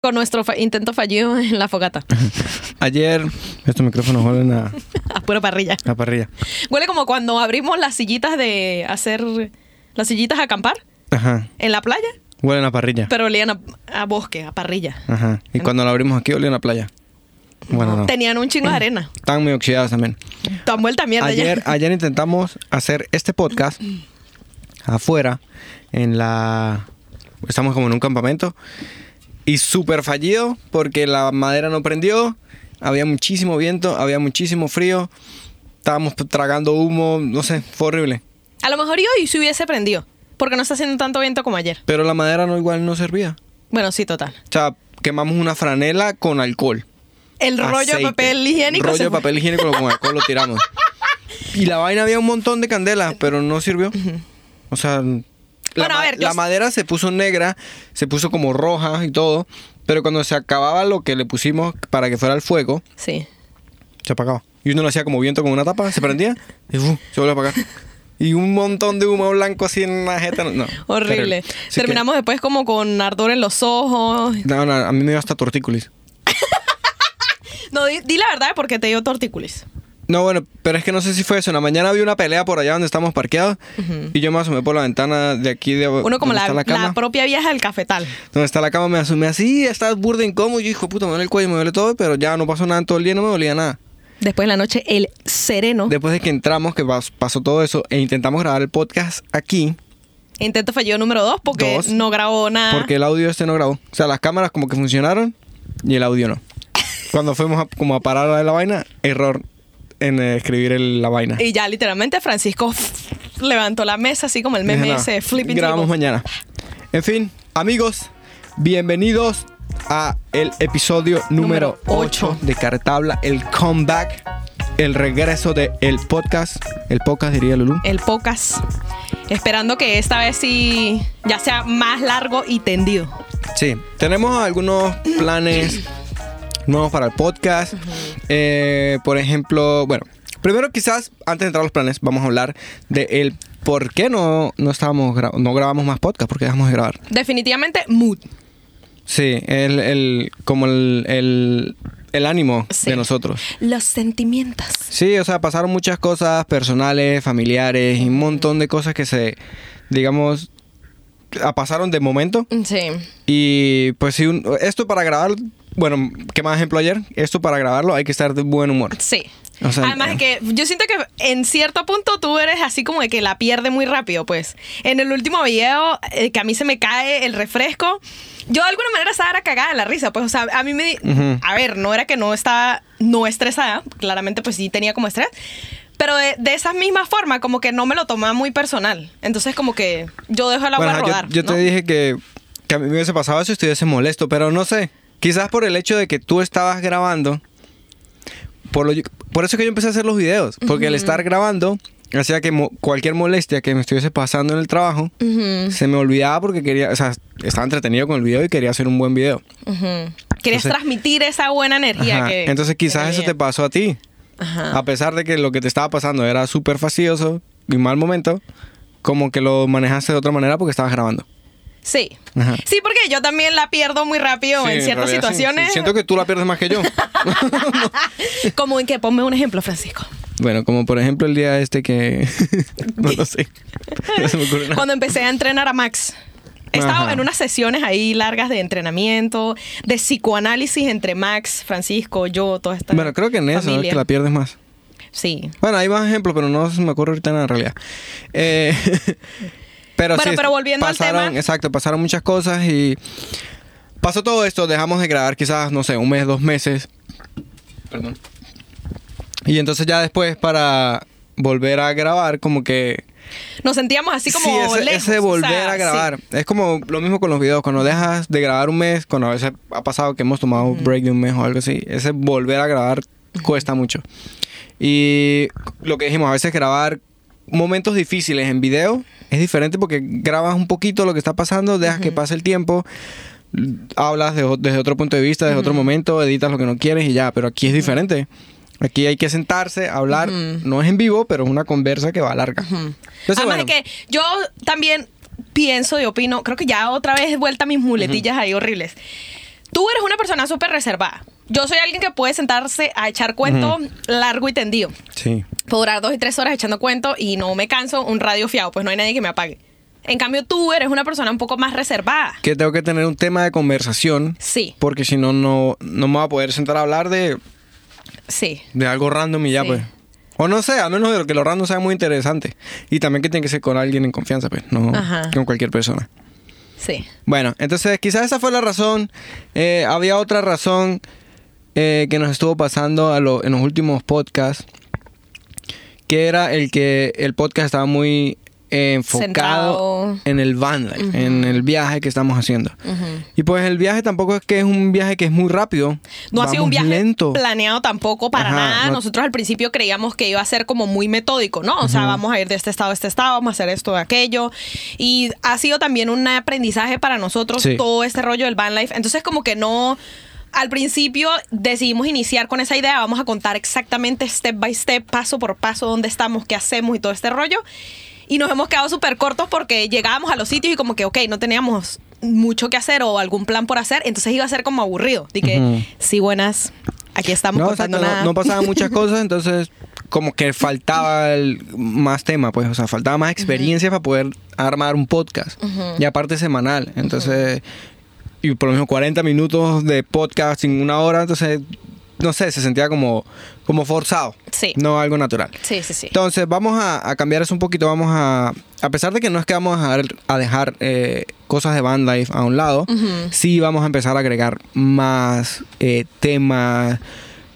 con nuestro fa- intento fallido en la fogata. Ayer, estos micrófonos huelen a, A pura parrilla. a parrilla. Huele como cuando abrimos las sillitas de hacer. Las sillitas a acampar Ajá. en la playa, Huelen a parrilla. pero olían a, a bosque, a parrilla. Ajá. Y cuando lo abrimos aquí, olían a playa. Bueno, no. Tenían un chingo de arena. Están muy oxidadas también. Tan vuelta mierda Ayer, ya. ayer intentamos hacer este podcast afuera, en la... Estamos como en un campamento. Y súper fallido porque la madera no prendió. Había muchísimo viento, había muchísimo frío. Estábamos tragando humo, no sé, fue horrible. A lo mejor y hoy se hubiese prendido. Porque no está haciendo tanto viento como ayer. Pero la madera no igual no servía. Bueno, sí, total. O sea, quemamos una franela con alcohol. El rollo de papel higiénico. Rollo de papel higiénico con alcohol lo tiramos. Y la vaina había un montón de candelas, pero no sirvió. O sea, la, Bueno, a ma- ver, yo la s- madera se puso negra, se puso como roja y todo. Pero cuando se acababa lo que le pusimos para que fuera el fuego, Sí. se apagaba. Y uno lo hacía como viento con una tapa, se prendía y ¡fu! se vuelve a apagar. Y un montón de humo blanco así en la jeta. No, Horrible. que- Terminamos después como con ardor en los ojos. no, no, a mí me dio hasta tortícolis. No, di, di la verdad porque te dio tortícolis. No, bueno, pero es que no sé si fue eso. En la mañana había una pelea por allá donde estamos parqueados y yo me asomé por la ventana de aquí de Uno como la, la cama. la propia vieja del cafetal. Donde está la cama me asomé así, estás burda incómodo. Yo hijo puta, me duele el cuello, me duele todo, pero ya no pasó nada en todo el día, no me dolía nada. Después de la noche, el sereno. Después de que entramos, que pas- pasó todo eso, e intentamos grabar el podcast aquí, Intento fallido número dos porque Dos. no grabó nada. porque el audio este no grabó. O sea, las cámaras como que funcionaron y el audio no. Cuando fuimos a, como a parar la, la vaina, error en eh, escribir el- la vaina. Y ya literalmente Francisco levantó la mesa así como el meme Dije, "No, ese flipping Grabamos table". mañana. En fin, amigos, bienvenidos a el episodio número Número 8 ocho. de Cartabla, el comeback, el regreso de el podcast, el podcast diría Lulu. El pocas. Esperando que esta vez sí ya sea más largo y tendido. Sí, tenemos algunos planes nuevos para el podcast. Eh, por ejemplo, bueno, primero quizás antes de entrar a los planes vamos a hablar de el por qué no, no estábamos gra- no grabamos más podcast, porque dejamos de grabar. Definitivamente mood. Sí, el, el como el, el, el ánimo Sí. de nosotros. Los sentimientos. Sí, o sea, pasaron muchas cosas personales, familiares y un montón de cosas que se, digamos, pasaron de momento. Sí. Y pues sí, un- esto para grabar, bueno, ¿qué más ejemplo ayer? Esto para grabarlo hay que estar de buen humor. Sí. O sea, Además eh. que yo siento que en cierto punto tú eres así como de que la pierde muy rápido, pues. En el último video, eh, que a mí se me cae el refresco, yo de alguna manera estaba cagada de la risa, pues, o sea, a mí me... di- Ujú. A ver, no era que no estaba no estresada, claramente pues sí tenía como estrés, pero de, de esa misma forma como que no me lo tomaba muy personal. Entonces como que yo dejo el agua Bueno, rodar. yo, ¿no? te dije que, que a mí me hubiese pasado eso y estuviese molesto, pero no sé. Quizás por el hecho de que tú estabas grabando, por, lo, por eso es que yo empecé a hacer los videos, porque el estar grabando hacía que mo- cualquier molestia que me estuviese pasando en el trabajo se me olvidaba porque quería, o sea, estaba entretenido con el video y quería hacer un buen video. Querías Entonces- transmitir esa buena energía Ajá, que... Entonces quizás que eso te pasó a ti. Ajá. A pesar de que lo que te estaba pasando era súper fastidioso y mal momento, como que lo manejaste de otra manera porque estabas grabando. Sí. Ajá. Sí, porque yo también la pierdo muy rápido Sí, en ciertas realidad situaciones. sí. Siento que tú la pierdes más que yo. Como en que ponme un ejemplo, Francisco. bueno, como por ejemplo el día este que... no lo sé. No se me ocurre nada. Cuando empecé a entrenar a Max. He estado Ajá. en unas sesiones ahí largas de entrenamiento, de psicoanálisis entre Max, Francisco, yo, toda esta Bueno, creo que en eso es familia. que la pierdes más. Sí. Bueno, hay más ejemplos, pero no se me ocurre ahorita nada en realidad. Eh, pero Bueno, sí, pero volviendo al pasaron, tema. Exacto, pasaron muchas cosas y pasó todo esto, dejamos de grabar quizás, no sé, un mes, dos meses. Perdón. Y entonces ya después para volver a grabar, como que... Nos sentíamos así como sí, ese, lejos, ese o volver sea, a sí. grabar. Es como lo mismo con los videos. Cuando dejas de grabar un mes, cuando a veces ha pasado que hemos tomado un break de un mes o algo así, ese volver a grabar cuesta mucho. Y lo que dijimos, a veces grabar momentos difíciles en video es diferente porque grabas un poquito lo que está pasando, dejas que pase el tiempo, hablas de desde otro punto de vista, desde otro momento, editas lo que no quieres y ya, pero aquí es diferente. Aquí hay que sentarse, hablar, no es en vivo, pero es una conversa que va larga. Entonces, Además bueno, de que yo también pienso y opino, creo que ya otra vez he vuelta mis muletillas ahí horribles. Tú eres una persona súper reservada. Yo soy alguien que puede sentarse a echar cuento largo y tendido. Sí. Puedo durar dos y tres horas echando cuento y no me canso un radio fiado, pues no hay nadie que me apague. En cambio, tú eres una persona un poco más reservada. Que tengo que tener un tema de conversación. Sí, Porque si no, no, no me voy a poder sentar a hablar de, sí. de algo random y ya, Sí. pues. O no sé, a menos de que lo random sea muy interesante. Y también que tiene que ser con alguien en confianza, pues, no Ajá. con cualquier persona. Sí. Bueno, entonces quizás esa fue la razón. Eh, había otra razón eh, que nos estuvo pasando a lo- en los últimos podcasts, que era el que el podcast estaba muy eh, enfocado Centrado. en el van life, en el viaje que estamos haciendo. Ujú. Y pues el viaje tampoco es que es un viaje que es muy rápido. No ha sido un Vamos viaje lento. planeado tampoco para Ajá, nada. no- Nosotros al principio creíamos que iba a ser como muy metódico, ¿no? O sea, vamos a ir de este estado a este estado, vamos a hacer esto, aquello. Y ha sido también un aprendizaje para nosotros Sí. todo este rollo del van life. Entonces, como que no. Al principio decidimos iniciar con esa idea, vamos a contar exactamente step by step, paso por paso, dónde estamos, qué hacemos y todo este rollo. Y nos hemos quedado súper cortos porque llegábamos a los sitios y como que, ok, no teníamos mucho que hacer o algún plan por hacer, entonces iba a ser como aburrido. Que, Ujú. sí, buenas, aquí estamos No, contando no- nada. no pasaban muchas cosas, entonces como que faltaba el- más tema, pues, o sea, faltaba más experiencia para poder armar un podcast. Y aparte semanal, entonces, y por lo menos 40 minutos de podcast en una hora, entonces, no sé, se sentía como, como forzado, Sí. no algo natural. Sí, sí, sí. Entonces, vamos a, a cambiar eso un poquito. Vamos a. A pesar de que no es que vamos a, dejar- a dejar eh, cosas de Band Life a un lado, sí vamos a empezar a agregar más eh, temas,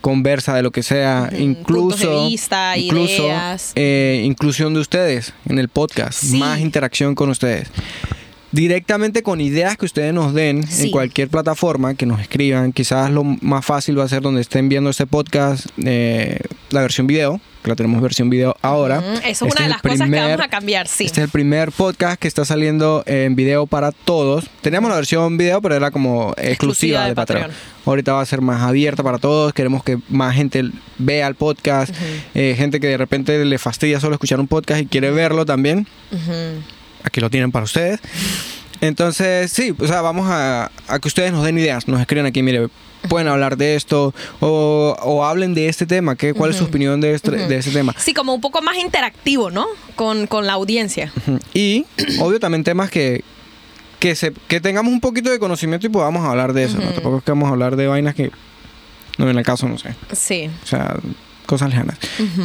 conversa de lo que sea, incluso. de vista, incluso ideas. eh, inclusión de ustedes en el podcast, Sí. más interacción con ustedes. Directamente con ideas que ustedes nos den Sí. en cualquier plataforma, que nos escriban. Quizás lo más fácil va a ser donde estén viendo este podcast, eh, la versión video, que la tenemos versión video ahora. Eso es Este una de las cosas que vamos a cambiar, sí. Este es el primer podcast que está saliendo en video para todos. Teníamos la versión video, pero era como exclusiva, Exclusiva de, de Patreon. Patreon. Ahorita va a ser más abierta para todos. Queremos que más gente vea el podcast. Eh, gente que de repente le fastidia solo escuchar un podcast y quiere verlo también. Ujú. Aquí lo tienen para ustedes. Entonces, sí, o sea, vamos a, a que ustedes nos den ideas, nos escriban aquí, mire, pueden hablar de esto o, o hablen de este tema, ¿qué, ¿cuál es su opinión de este, de este tema? Sí, como un poco más interactivo, ¿no? Con, con la audiencia. Y, obvio, también temas que, que, se, que tengamos un poquito de conocimiento y podamos hablar de eso, ¿no? Tampoco es que vamos a hablar de vainas que, no, en el caso, no sé, Sí. o sea, cosas lejanas.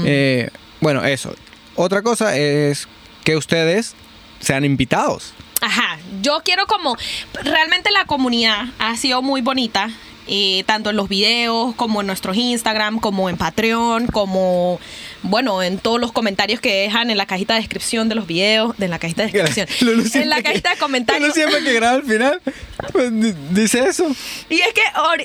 Eh, bueno, eso. Otra cosa es que ustedes sean invitados. Ajá, yo quiero como, realmente la comunidad ha sido muy bonita, eh, tanto en los videos como en nuestros Instagram, como en Patreon, como, bueno, en todos los comentarios que dejan en la cajita de descripción de los videos, de en la cajita de descripción, Lulu en la que- cajita de comentarios. Lulu siempre que graba al final, pues, di- dice eso. Y es que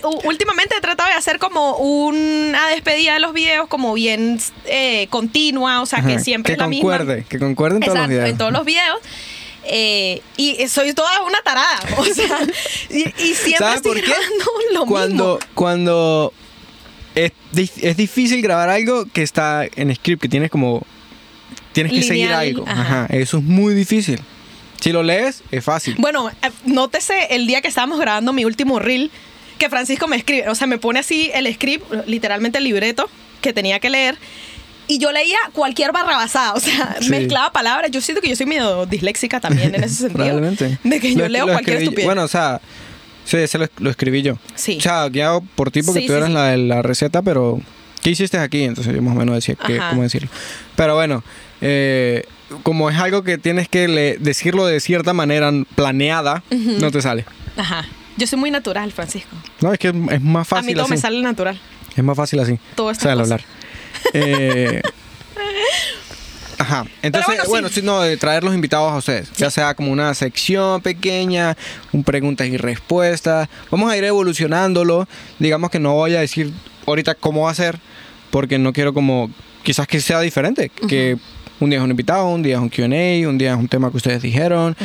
u- últimamente he tratado de hacer como una despedida de los videos como bien eh, continua, o sea, que siempre que es la misma. que concuerde en todos los videos. en todos los videos. Eh, y soy toda una tarada, o sea, y, y siempre ¿Sabes estoy grabando lo cuando, mismo. Cuando es, es difícil grabar algo que está en script, que tienes como... Tienes que seguir algo. ajá. Ajá, eso es muy difícil. Si lo lees, es fácil. Bueno, eh, nótese el día que estábamos grabando mi último reel, que Francisco me escribe, o sea, me pone así el script, literalmente el libreto que tenía que leer. Y yo leía cualquier barrabasada, o sea, Sí. mezclaba palabras. Yo siento que yo soy medio disléxica también en ese sentido. Probablemente. De que yo Lo- leo lo cualquier estupidez. Bueno, o sea, sí, ese lo, lo escribí yo. Sí. O sea, guiado por ti porque Sí, tú sí, eras la de la receta, pero ¿qué hiciste aquí? Entonces yo más o menos decía que, cómo decirlo. Pero bueno, eh, como es algo que tienes que le- decirlo de cierta manera planeada, Ujú. no te sale. Ajá. Yo soy muy natural, Francisco. No, es que es, más A mí fácil todo así. me sale natural. Es más fácil así. Todo O estas sea, al hablar. Eh, Ajá. Entonces, bueno, bueno, sí. sí, no, de traer los invitados a ustedes. Ya sea como una sección pequeña, un preguntas y respuestas. Vamos a ir evolucionándolo. Digamos que no voy a decir ahorita cómo va a ser, porque no quiero como, quizás que sea diferente. Que un día es un invitado, un día es un QA, un día es un tema que ustedes dijeron.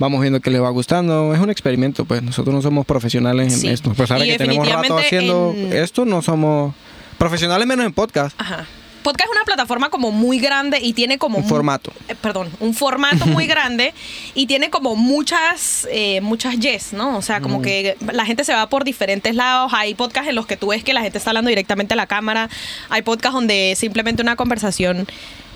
Vamos viendo qué les va gustando. Es un experimento, pues nosotros no somos profesionales en Sí. esto. A pesar de Y que tenemos rato haciendo en- esto, no somos profesionales menos en podcast. Ajá. podcast es una plataforma como muy grande y tiene como... Un formato. eh, perdón, un formato muy grande y tiene como muchas, eh, muchas yes, ¿no? O sea, como que la gente se va por diferentes lados. Hay podcasts en los que tú ves que la gente está hablando directamente a la cámara. Hay podcasts donde simplemente una conversación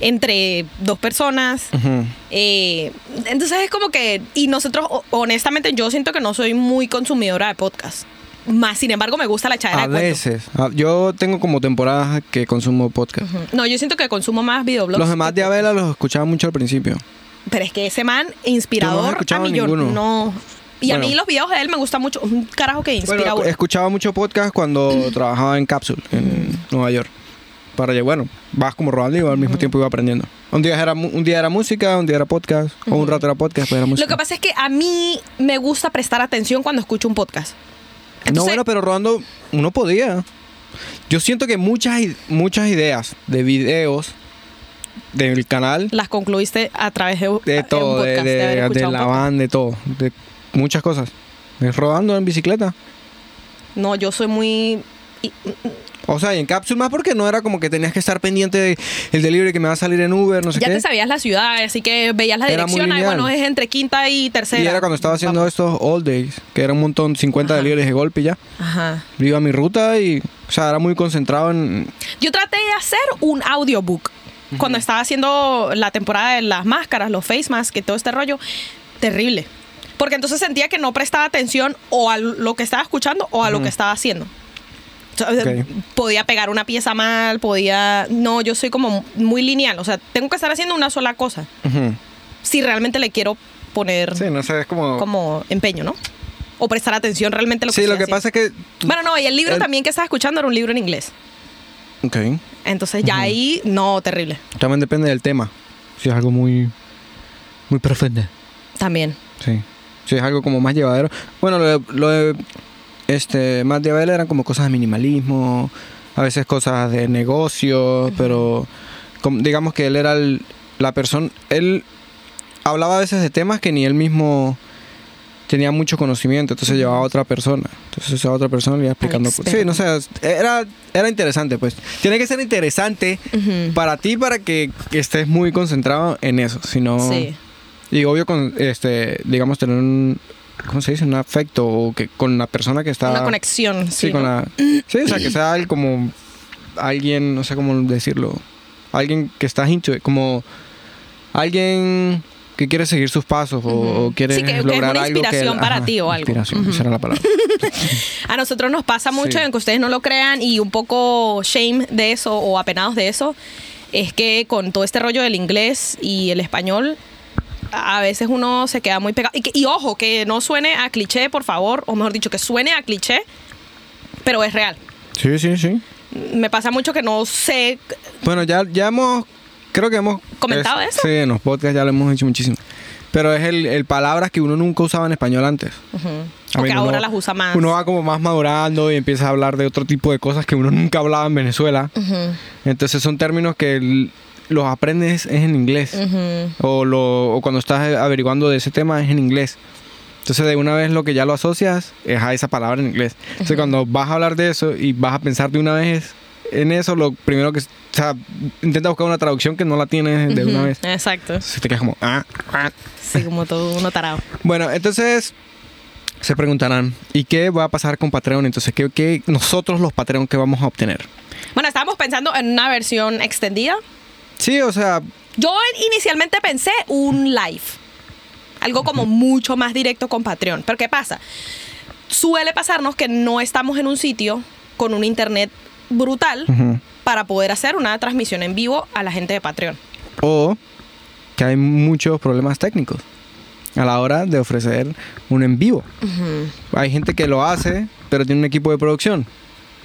entre dos personas. Ujú. Eh, entonces es como que, y nosotros, honestamente, yo siento que no soy muy consumidora de podcast. Más, sin embargo, me gusta la echadera A de cuento. veces. Ah, Yo tengo como temporadas que consumo podcast. Ujú. No, yo siento que consumo más videoblogs. Los demás que de Abela los escuchaba mucho al principio. Pero es que ese man Yo no he inspirador a escuchado ninguno. no. Y a Bueno. mí los videos de él me gustan mucho. Un carajo que inspira a Bueno, uno. escuchaba mucho podcast cuando trabajaba en Capsule, en Nueva York. Para llegar, bueno, vas como rodando y al mismo tiempo iba aprendiendo. Un día era, mu- un día era música, un día era podcast, o un rato era podcast, después era música. Lo que pasa es que a mí me gusta prestar atención cuando escucho un podcast. No, bueno, pero rodando uno podía. Yo siento que muchas, muchas ideas de videos del canal, las concluiste a través de, de todo, de, podcast, de- de la banda, de todo, de muchas cosas. Es rodando en bicicleta. No, yo soy muy. O sea, y en Capsule más porque no era como que tenías que estar pendiente de el delivery que me va a salir en Uber, no sé ya qué. te sabías la ciudad, así que veías la Era dirección. Ay, lineal. bueno, es entre quinta y tercera. Y era cuando estaba haciendo Vamos. estos all days, que era un montón, 50 Ajá. deliveries de golpe ya. Ajá. Iba a mi ruta y, o sea, era muy concentrado en... Yo traté de hacer un audiobook cuando estaba haciendo la temporada de las máscaras, los face masks, y todo este rollo. Terrible. Porque entonces sentía que no prestaba atención o a lo que estaba escuchando o a lo que estaba haciendo. Podía pegar una pieza mal, podía... No, yo soy como muy lineal. O sea, tengo que estar haciendo una sola cosa. Si realmente le quiero poner Sí, no sé, es como... como empeño, ¿no? O prestar atención realmente a lo que sí, lo que pasa es que... Bueno, no, y el libro el- también que estaba escuchando era un libro en inglés. Ok. Entonces ya ahí, no, terrible. También depende del tema. Si es algo muy... Muy profundo. También. Sí. Si es algo como más llevadero. Bueno, lo lo de, este, más de Abel eran como cosas de minimalismo, a veces cosas de negocio, pero como- digamos que él era el- la persona, él hablaba a veces de temas que ni él mismo tenía mucho conocimiento, entonces llevaba a otra persona. Entonces esa otra persona le iba explicando. experto. Sí, no sé, era, era interesante, pues. Tiene que ser interesante Ujú. para ti para que, que estés muy concentrado en eso, si no... Sí. Y obvio, con, este, digamos, tener un, ¿cómo se dice? Un afecto o que con la persona que está... Una conexión. Sí, Sí, con ¿no? la... Sí, o sea, que sea como alguien, no sé cómo decirlo, alguien que está into it, como alguien que quiere seguir sus pasos o- quiere Sí, que- que es una algo inspiración para ti o algo. Inspiración, Ujú. esa era la palabra. A nosotros nos pasa mucho, Sí. aunque ustedes no lo crean, y un poco shame de eso o apenados de eso, es que con todo este rollo del inglés y el español, a veces uno se queda muy pegado. Y, que- y ojo, que no suene a cliché, por favor, o mejor dicho, que suene a cliché, pero es real. Sí, sí, sí. Me pasa mucho que no sé Bueno, ya, ya hemos, creo que hemos... ¿Comentado es- eso? Sí, en los podcasts ya lo hemos dicho muchísimo. Pero es el, el palabras que uno nunca usaba en español antes. Ujú. A O mí que uno- ahora las usa más. Uno va como más madurando y empieza a hablar de otro tipo de cosas que uno nunca hablaba en Venezuela. Entonces son términos que l- los aprendes es en inglés. O, lo, o cuando estás averiguando de ese tema es en inglés. Entonces de una vez lo que ya lo asocias es a esa palabra en inglés. Entonces cuando vas a hablar de eso y vas a pensar de una vez en eso, lo primero que... O sea, intenta buscar una traducción que no la tienes de una vez. Exacto. Se te quedas como... Ah, ah. Sí, como todo uno tarado. Bueno, entonces se preguntarán, ¿y qué va a pasar con Patreon? Entonces, ¿qué, qué nosotros los Patreon qué vamos a obtener? Bueno, estábamos pensando en una versión extendida. Sí, o sea, Yo inicialmente pensé un live. Algo como mucho más directo con Patreon. Pero ¿qué pasa? Suele pasarnos que no estamos en un sitio con un internet brutal para poder hacer una transmisión en vivo a la gente de Patreon. o que hay muchos problemas técnicos a la hora de ofrecer un en vivo. Hay gente que lo hace, pero tiene un equipo de producción.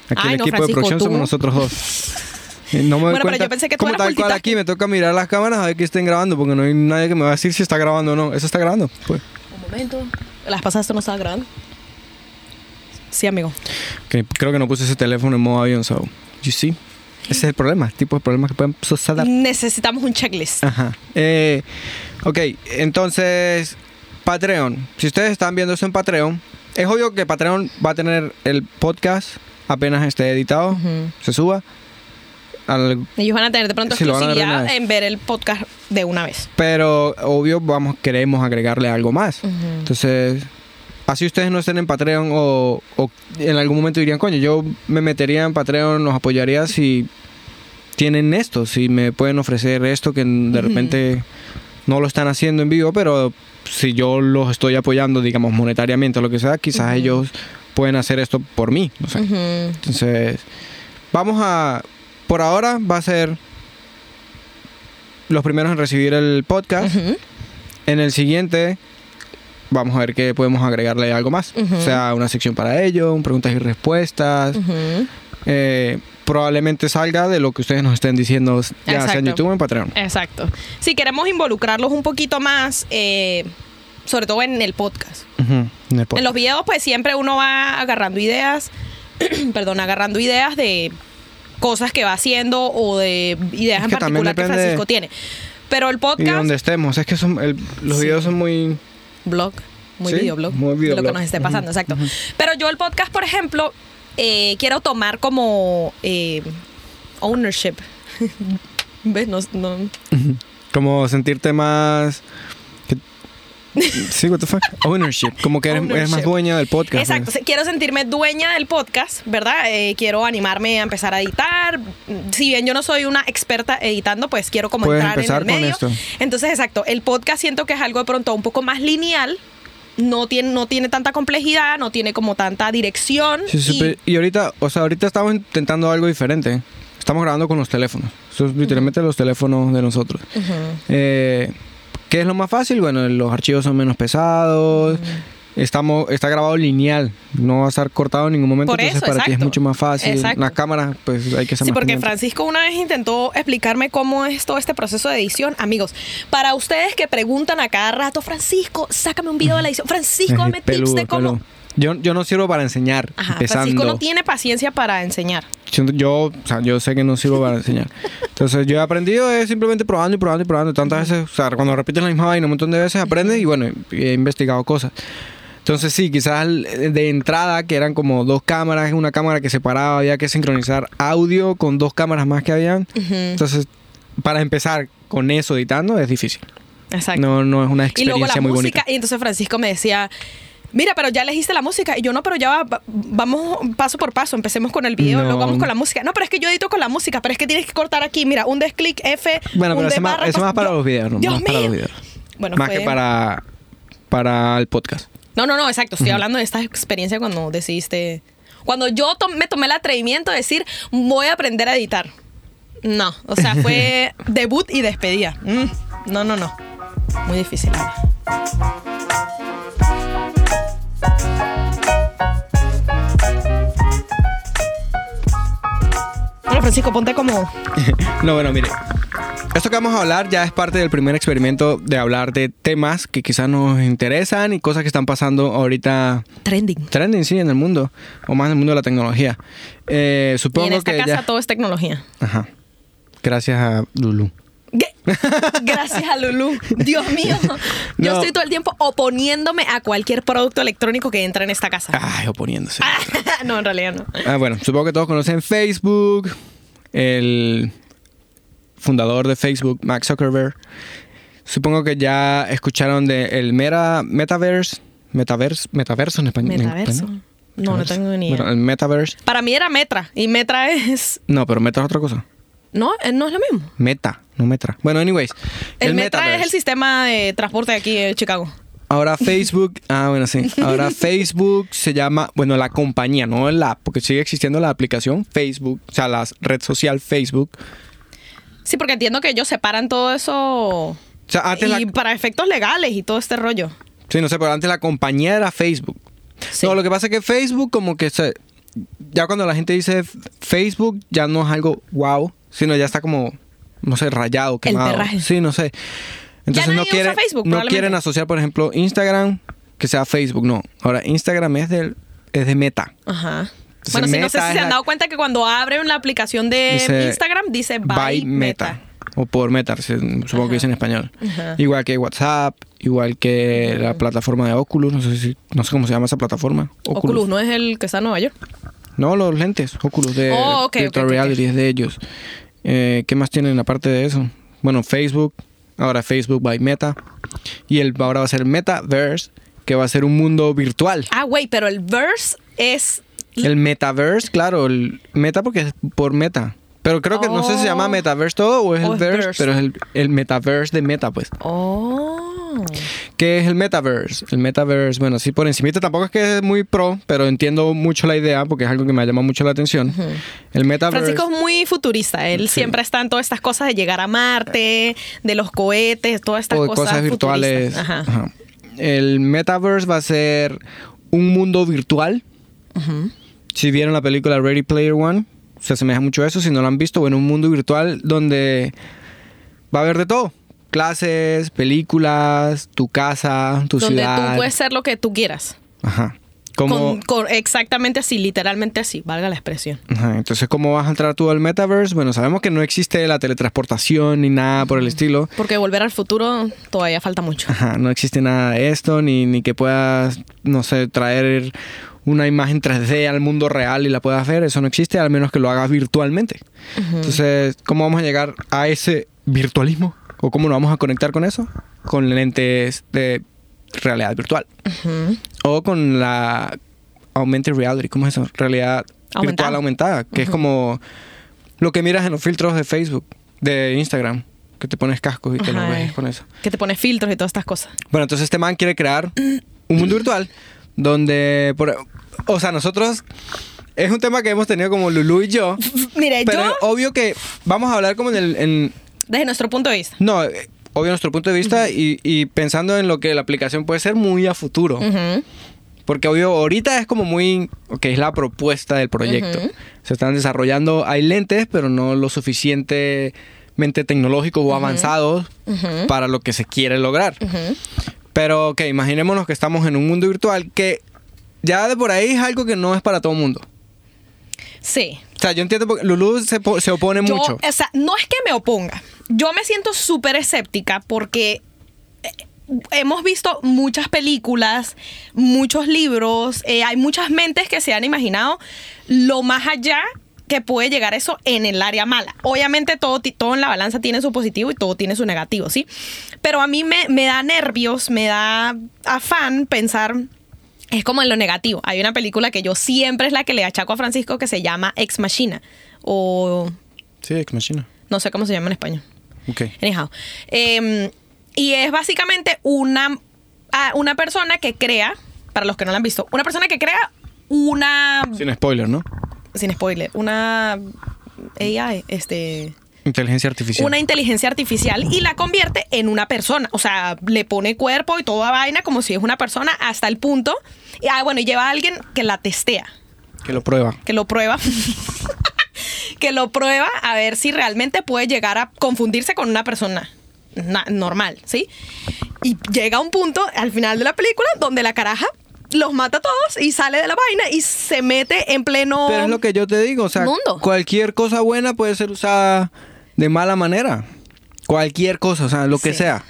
Aquí Ay, el no, equipo Francisco, de producción tú. somos nosotros dos. Y No me doy Bueno, pero cuenta yo pensé que tú como eras tal cual aquí me toca mirar las cámaras a ver que estén grabando porque no hay nadie que me va a decir si está grabando o no. Eso está grabando. Pues. Un momento. Las pasadas esto no estaba grabando. Sí, amigo. Que creo que no puse ese teléfono en modo avión, so. You see? Ese es el problema, el tipo de problemas que pueden suceder. Necesitamos un checklist. Ajá. Eh, ok, entonces, Patreon. Si ustedes están viendo eso en Patreon, es obvio que Patreon va a tener el podcast apenas esté editado, Ujú. se suba. Al- Ellos van a tener de pronto una exclusividad en ver el podcast de una vez. pero obvio vamos queremos agregarle algo más. Entonces, así ustedes no estén en Patreon o, o en algún momento dirían, coño, yo me metería en Patreon, los apoyaría si tienen esto, si me pueden ofrecer esto que de repente no lo están haciendo en vivo, pero si yo los estoy apoyando, digamos, monetariamente o lo que sea, quizás ellos pueden hacer esto por mí, no sé. Ujú. Entonces, vamos a, por ahora va a ser los primeros en recibir el podcast. En el siguiente vamos a ver qué podemos agregarle algo más. O sea, una sección para ello, un preguntas y respuestas. Eh, probablemente salga de lo que ustedes nos estén diciendo, ya sea en Exacto. YouTube o en Patreon. Exacto. Si queremos involucrarlos un poquito más, eh, sobre todo en el podcast. En el podcast. En los videos, pues siempre uno va agarrando ideas, perdón, agarrando ideas de cosas que va haciendo o de ideas Es en que particular que Francisco tiene. Pero el Y podcast, donde estemos. Es que son, el- los Sí. videos son muy... blog, muy Sí, videoblog, muy de lo que videoblog. nos esté pasando, exacto. Pero yo el podcast, por ejemplo, eh, quiero tomar como eh, ownership. ¿Ves? No, no- Como sentirte más... Sí, what the fuck? Ownership. Como que eres, eres más dueña del podcast. Exacto, pues. quiero sentirme dueña del podcast, ¿verdad? Eh, quiero animarme a empezar a editar. Si bien yo no soy una experta editando, pues quiero como Puedes entrar en empezar el con medio. esto. Entonces, exacto, el podcast siento que es algo de pronto un poco más lineal. No tiene, no tiene tanta complejidad, no tiene como tanta dirección. Sí, sí, y- pero- y ahorita, o sea, ahorita estamos intentando algo diferente. Estamos grabando con los teléfonos. Eso es literalmente los teléfonos de nosotros. Ujú. Eh, ¿Qué es lo más fácil? Bueno, los archivos son menos pesados. Estamos, está grabado lineal. No va a estar cortado en ningún momento. Por entonces para ti es mucho más fácil. Exacto. La cámara, pues hay que ser Sí, más porque pendiente. Francisco una vez intentó explicarme cómo es todo este proceso de edición. Amigos, para ustedes que preguntan a cada rato, Francisco, sácame un video de la edición. Francisco, dame tips de cómo. Yo, yo no sirvo para enseñar. Ajá. Francisco no tiene paciencia para enseñar. Yo, o sea, yo sé que no sirvo para enseñar. Entonces, yo he aprendido es simplemente probando y probando y probando. Tantas veces, o sea, cuando repites la misma vaina un montón de veces, aprendes y bueno, he investigado cosas. Entonces, sí, quizás de entrada, que eran como dos cámaras, una cámara que separaba, había que sincronizar audio con dos cámaras más que habían. Entonces, para empezar con eso editando es difícil. Exacto. No, no es una y luego la experiencia muy música, bonita. y entonces Francisco me decía, mira, pero ya elegiste la música. Y yo, no, pero ya va- va- vamos paso por paso, empecemos con el video, No. luego vamos con la música. No, pero es que yo edito con la música, pero es que tienes que cortar aquí, mira, un desclick F, Bueno, un pero eso más, eso más para yo- los videos, ¿no? Dios más para los mío. videos. Bueno, más fue- que para, para el podcast. No, no, no, exacto. Estoy hablando de esta experiencia cuando decidiste. Cuando yo me tomé el atrevimiento de decir, voy a aprender a editar. No, o sea, fue debut y despedida. Mm, no, no, no. Muy difícil. Bueno, Francisco, ponte como. No, bueno, mire. Esto que vamos a hablar ya es parte del primer experimento de hablar de temas que quizás nos interesan y cosas que están pasando ahorita Trending. trending, sí, en el mundo, o más en el mundo de la tecnología. Eh, Y supongo en esta que casa ya... todo es tecnología. Ajá. Gracias a Lulu. Gracias a Lulu. Dios mío. Yo No. estoy todo el tiempo oponiéndome a cualquier producto electrónico que entra en esta casa. Ay, oponiéndose. no, en realidad no. Ah, bueno, supongo que todos conocen Facebook, el fundador de Facebook, Max Zuckerberg. Supongo que ya escucharon de el meta, Metaverse, Metaverse, Metaverso en español. en Metaverso. español. No, no tengo ni idea. Bueno, el Metaverse. Para mí era Metra. Y Metra es. No, pero Meta es otra cosa. No, eh, no es lo mismo. Meta, no Metra. Bueno, anyways. El, Metra es el sistema de transporte de aquí de Chicago. Ahora Facebook, ah, bueno, sí. Ahora Facebook se llama, bueno, la compañía, no la app, porque sigue existiendo la aplicación Facebook, o sea, la red social Facebook. Sí, porque entiendo que ellos separan todo eso. O sea, antes y la, para efectos legales y todo este rollo. Sí, no sé, pero antes la compañía era Facebook. Sí. No, lo que pasa es que Facebook como que se... Ya cuando la gente dice Facebook ya no es algo wow, sino ya está como, no sé, rayado, quemado. perraje. Sí, no sé. Entonces no usa quieren, Facebook, no quieren asociar, por ejemplo, Instagram que sea Facebook, no. Ahora, Instagram es, del, es de Meta. Ajá. Entonces, bueno, sí, no sé Meta si se han dado cuenta que cuando abren la aplicación de Dice, Instagram dice by, Meta. O por Meta, supongo que dice en español. Ajá. Igual que WhatsApp, igual que la plataforma de Oculus, no sé, si, no sé cómo se llama esa plataforma. Oculus. no es el que está en Nueva York. No, los lentes, Oculus de Oh, Virtual Reality es de ellos. Eh, ¿Qué más tienen aparte de eso? Bueno, Facebook, ahora Facebook by Meta. Y el, ahora va a ser Metaverse, que va a ser un mundo virtual. Ah, güey, pero el verse es... El Metaverse, claro, el Meta porque es por Meta. Pero creo que no sé si se llama Oh. Metaverse todo o es el verse. pero es el, el Metaverse de Meta, pues. Oh. ¿Qué es el Metaverse? El Metaverse, bueno, sí por encimita tampoco es que es muy pro, pero entiendo mucho la idea porque es algo que me ha llamado mucho la atención. El Metaverse... Francisco es muy futurista. Él Sí. siempre está en todas estas cosas de llegar a Marte, de los cohetes, todas estas o de cosas, cosas virtuales. futuristas. Ajá. Ajá. El Metaverse va a ser un mundo virtual. Si vieron la película Ready Player One, se asemeja mucho a eso. Si no lo han visto, bueno, un mundo virtual donde va a haber de todo. Clases, películas, tu casa, tu Donde ciudad. tú puedes ser lo que tú quieras. Ajá. Con- exactamente así, literalmente así, valga la expresión. Ajá, entonces, ¿cómo vas a entrar tú al Metaverse? Bueno, sabemos que no existe la teletransportación ni nada por el estilo. Porque volver al futuro todavía falta mucho. Ajá, no existe nada de esto, ni, ni que puedas, no sé, traer una imagen 3D al mundo real y la puedas ver. Eso no existe, al menos que lo hagas virtualmente. Entonces, ¿cómo vamos a llegar a ese virtualismo? ¿O cómo nos vamos a conectar con eso? Con lentes de realidad virtual. O con la augmented reality, ¿cómo es eso? Realidad Aumentada. virtual aumentada, que es como lo que miras en los filtros de Facebook, de Instagram, que te pones cascos y te lo ves con eso. Que te pones filtros y todas estas cosas. Bueno, entonces este man quiere crear un mundo virtual donde, por- o sea, nosotros es un tema que hemos tenido como Lulu y yo, Mire, pero yo, obvio que vamos a hablar como en el, en, desde nuestro punto de vista. no, eh, obvio nuestro punto de vista y, y pensando en lo que la aplicación puede ser muy a futuro, porque obvio ahorita es como muy, ok, es la propuesta del proyecto, se están desarrollando, hay lentes, pero no lo suficientemente tecnológicos o avanzados para lo que se quiere lograr. Pero, ok, imaginémonos que estamos en un mundo virtual que ya de por ahí es algo que no es para todo el mundo. Sí. O sea, yo entiendo porque Lulu se, se opone Yo, mucho. o sea, no es que me oponga. Yo me siento súper escéptica porque eh, hemos visto muchas películas, muchos libros, eh, hay muchas mentes que se han imaginado lo más allá que puede llegar eso en el área mala. Obviamente todo, todo en la balanza tiene su positivo y todo tiene su negativo, ¿sí? Pero a mí me, me da nervios, me da afán pensar es como en lo negativo. Hay una película que yo siempre es la que le achaco a Francisco que se llama Ex Machina. O Sí, Ex Machina. no sé cómo se llama en español. Ok. Anyhow. Eh, y es básicamente una, ah, una persona que crea, para los que no la han visto, una persona que crea una. Sin spoiler, ¿no? Sin spoiler, una. AI, este. Inteligencia artificial. Una inteligencia artificial y la convierte en una persona. O sea, le pone cuerpo y toda vaina como si es una persona hasta el punto. Y, ah, bueno, y lleva a alguien que la testea. Que lo prueba. que lo prueba. que lo prueba a ver si realmente puede llegar a confundirse con una persona na- normal, ¿sí? Y llega a un punto al final de la película donde la caraja los mata a todos y sale de la vaina y se mete en pleno Pero es lo que yo te digo, o sea, Mundo. cualquier cosa buena puede ser usada de mala manera. Cualquier cosa, o sea, lo que Sí. sea.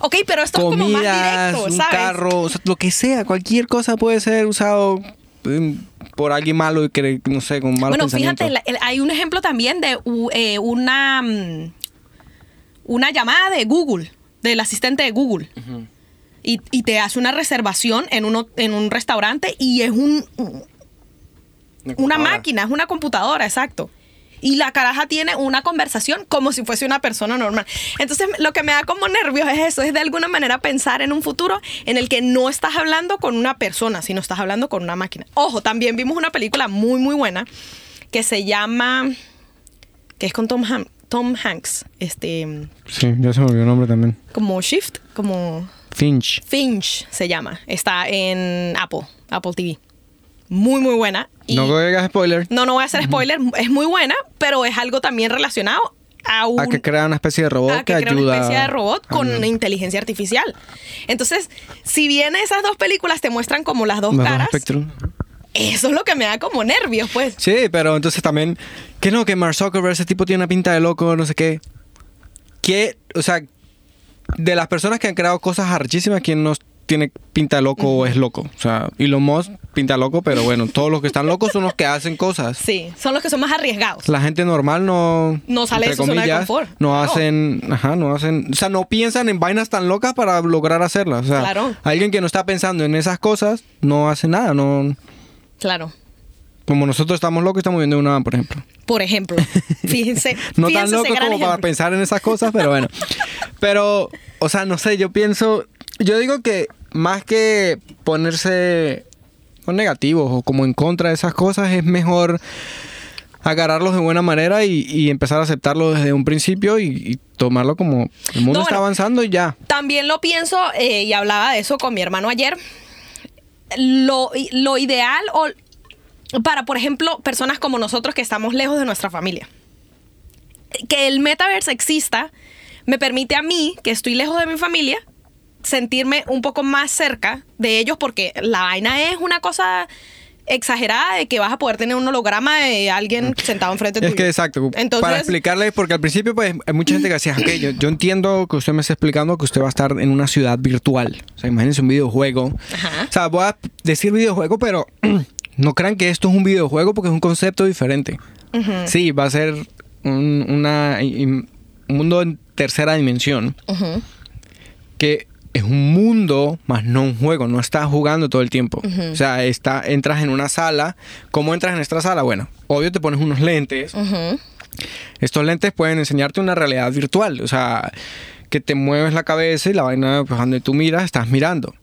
Ok, pero esto es como más Comidas, directo, un ¿sabes? carro, o sea, lo que sea, cualquier cosa puede ser usado por alguien malo y que, no sé, con malos Bueno, fíjate, la- el- hay un ejemplo también de u- eh, una, mm, una llamada de Google, del asistente de Google. y, y te hace una reservación en, uno, en un restaurante y es un, una máquina, es una computadora, exacto. Y la caraja tiene una conversación como si fuese una persona normal. Entonces, lo que me da como nervios es eso, es de alguna manera pensar en un futuro en el que no estás hablando con una persona, sino estás hablando con una máquina. Ojo, también vimos una película muy, muy buena que se llama, que es con Tom, Ham- Tom Hanks, este, Sí, ya se me olvidó el nombre también. como Shift, como Finch. Finch se llama. Está en Apple, Apple TV. Muy, muy buena. Y No digas spoiler. no, no voy a hacer spoiler. Es muy buena, pero es algo también relacionado a un... A que crea una especie de robot a que que crea ayuda. una especie de robot con inteligencia artificial. Entonces, si bien esas dos películas te muestran como las dos caras, eso es lo que me da como nervios, pues. Sí, pero entonces también, que no, que Mark Zuckerberg, ese tipo tiene una pinta de loco, no sé qué. Que, o sea, de las personas que han creado cosas archísimas, ¿quién no tiene pinta loco o es loco. O sea, Elon Musk pinta loco, pero bueno, todos los que están locos son los que hacen cosas. Sí, son los que son más arriesgados. La gente normal no. No sale de su zona de confort. No No. hacen. Ajá, no hacen. O sea, no piensan en vainas tan locas para lograr hacerlas. O sea, Claro. alguien que no está pensando en esas cosas no hace nada. No. Claro. Como nosotros estamos locos, estamos viendo una van, por ejemplo. Por ejemplo, fíjense. No fíjense tan locos como para pensar en esas cosas, pero bueno. Pero, o sea, no sé, yo pienso. Yo digo que más que ponerse con negativos o como en contra de esas cosas, es mejor agarrarlos de buena manera y, y empezar a aceptarlo desde un principio y, y tomarlo como el mundo No, está bueno. avanzando y ya. También lo pienso, eh, y hablaba de eso con mi hermano ayer. Lo, lo ideal o para, por ejemplo, personas como nosotros que estamos lejos de nuestra familia. Que el metaverse exista me permite a mí, que estoy lejos de mi familia, sentirme un poco más cerca de ellos porque la vaina es una cosa exagerada de que vas a poder tener un holograma de alguien sentado enfrente Mm. Es tuyo. que exacto, Entonces, para explicarle, porque al principio pues hay mucha gente que decía, ok, yo, yo entiendo que usted me está explicando que usted va a estar en una ciudad virtual. O sea, imagínense un videojuego. Ajá. O sea, voy a decir videojuego, pero no crean que esto es un videojuego porque es un concepto diferente. Sí, va a ser un, una, un mundo en tercera dimensión, ujú. que es un mundo, más no un juego, no estás jugando todo el tiempo. O sea, está, entras en una sala. ¿Cómo entras en esta sala? Bueno, obvio te pones unos lentes. Estos lentes pueden enseñarte una realidad virtual, o sea, que te mueves la cabeza y la vaina, pues donde tú miras, estás mirando.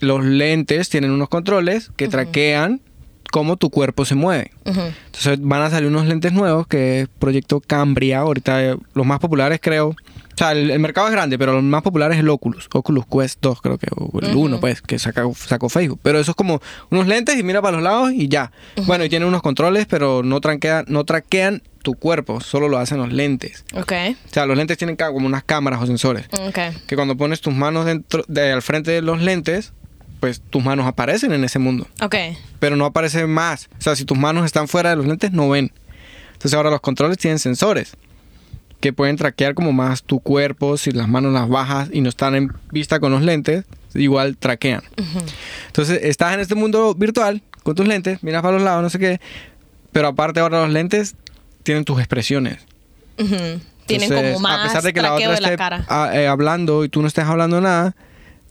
Los lentes tienen unos controles que traquean cómo tu cuerpo se mueve. Entonces van a salir unos lentes nuevos que es Proyecto Cambria. Ahorita eh, los más populares creo. O sea, el, el mercado es grande, pero los más populares es el Oculus. Oculus Quest 2 creo que. O el 1 pues, que saca, sacó Facebook. Pero eso es como unos lentes y mira para los lados y ya. Bueno, y tienen unos controles, pero no, tranquean, no traquean tu cuerpo. Solo lo hacen los lentes. Ok, O sea, los lentes tienen como unas cámaras o sensores. ok. Que cuando pones tus manos dentro de, al frente de los lentes, pues tus manos aparecen en ese mundo Ok. pero no aparece más. O sea, si tus manos están fuera de los lentes, no ven. Entonces ahora los controles tienen sensores que pueden traquear como más tu cuerpo, si las manos las bajas y no están en vista con los lentes, igual traquean. Entonces estás en este mundo virtual con tus lentes, miras para los lados, no sé qué, pero aparte ahora los lentes tienen tus expresiones. Ujú. Tienen Entonces, como más a pesar de que la otra de la esté cara. ah, eh, hablando y tú no estés hablando nada,